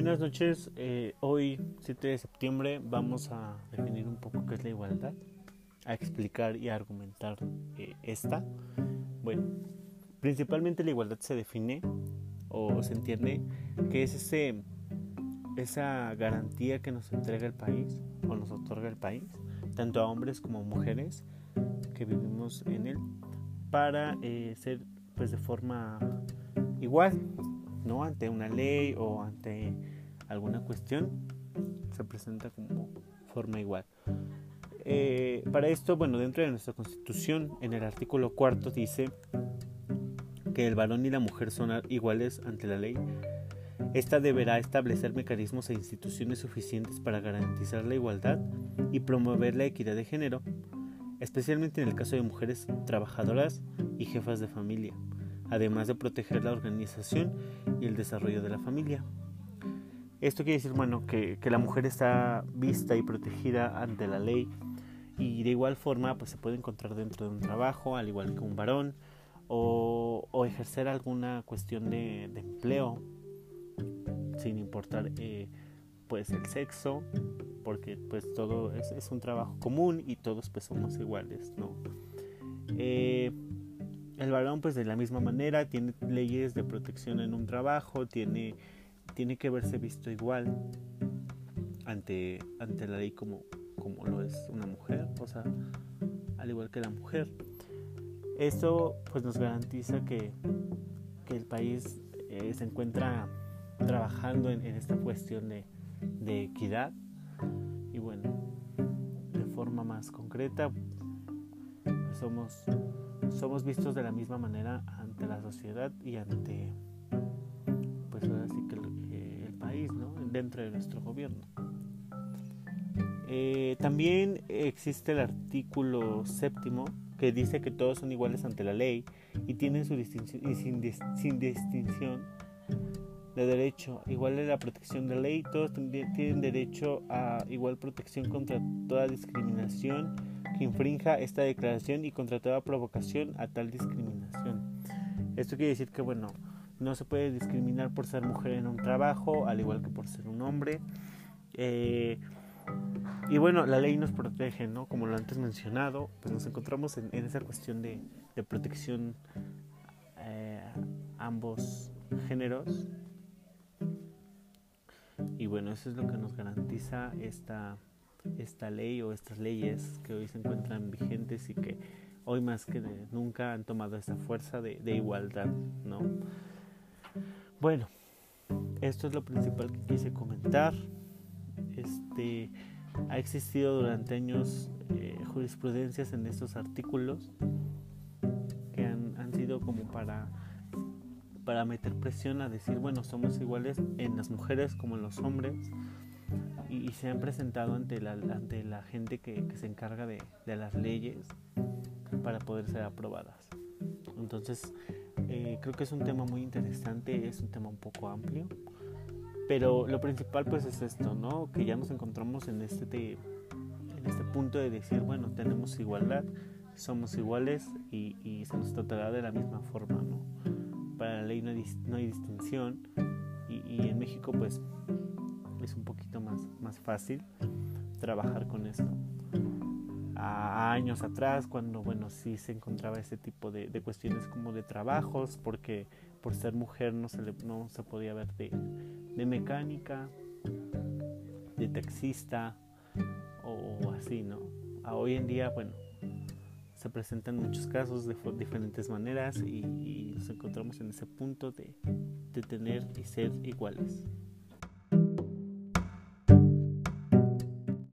Buenas noches, eh, hoy 7 de septiembre vamos a definir un poco qué es la igualdad, a explicar y a argumentar eh, esta. Bueno, principalmente la igualdad se define o se entiende que es ese, esa garantía que nos entrega el país o nos otorga el país, tanto a hombres como a mujeres que vivimos en él, para eh, ser pues de forma igual, ¿no? Ante una ley o ante alguna cuestión, se presenta como forma igual. Eh, para esto, bueno, dentro de nuestra constitución, en el artículo cuarto dice que el varón y la mujer son iguales ante la ley. Esta deberá establecer mecanismos e instituciones suficientes para garantizar la igualdad y promover la equidad de género, especialmente en el caso de mujeres trabajadoras y jefas de familia además de proteger la organización y el desarrollo de la familia. Esto quiere decir, bueno, que, la mujer está vista y protegida ante la ley y de igual forma pues se puede encontrar dentro de un trabajo, al igual que un varón, o, ejercer alguna cuestión de, empleo, sin importar eh, pues el sexo, porque pues todo es, un trabajo común y todos pues somos iguales, ¿no? Eh, el varón pues de la misma manera tiene leyes de protección en un trabajo, tiene, tiene que verse visto igual ante, ante la ley como, como lo es una mujer, o sea, al igual que la mujer. Esto pues nos garantiza que, el país eh, se encuentra trabajando en, esta cuestión de, de equidad y bueno, de forma más concreta, somos somos vistos de la misma manera ante la sociedad y ante pues ahora sí que el, eh, país ¿no? dentro de nuestro gobierno eh, también existe el artículo séptimo que dice que todos son iguales ante la ley y tienen su distinción sin, sin distinción de derecho igual de la protección de ley todos tienen derecho a igual protección contra toda discriminación infrinja esta declaración y contra toda provocación a tal discriminación. Esto quiere decir que, bueno, no se puede discriminar por ser mujer en un trabajo, al igual que por ser un hombre. Eh, y bueno, la ley nos protege, ¿no? Como lo antes mencionado, pues nos encontramos en, esa cuestión de, protección eh, ambos géneros. Y bueno, eso es lo que nos garantiza esta esta ley o estas leyes que hoy se encuentran vigentes y que hoy más que nunca han tomado esa fuerza de, igualdad, ¿no? Bueno, esto es lo principal que quise comentar. Este, ha existido durante años eh, jurisprudencias en estos artículos que han, han sido como para para meter presión a decir, bueno, somos iguales en las mujeres como en los hombres, y, se han presentado ante la, ante la gente que, se encarga de, las leyes para poder ser aprobadas. Entonces, eh, creo que es un tema muy interesante, es un tema un poco amplio, pero lo principal pues es esto, ¿no? Que ya nos encontramos en este, en este punto de decir, bueno, tenemos igualdad, somos iguales y, se nos tratará de la misma forma, ¿no? Para la ley no hay, no hay distinción y, y en México pues es un poquito más, más fácil trabajar con esto. A años atrás, cuando bueno, sí se encontraba ese tipo de, cuestiones como de trabajos, porque por ser mujer no se, no se podía ver de, de mecánica, de taxista o así, ¿no? A hoy en día, bueno, se presentan muchos casos de diferentes maneras y, nos encontramos en ese punto de, de tener y ser iguales.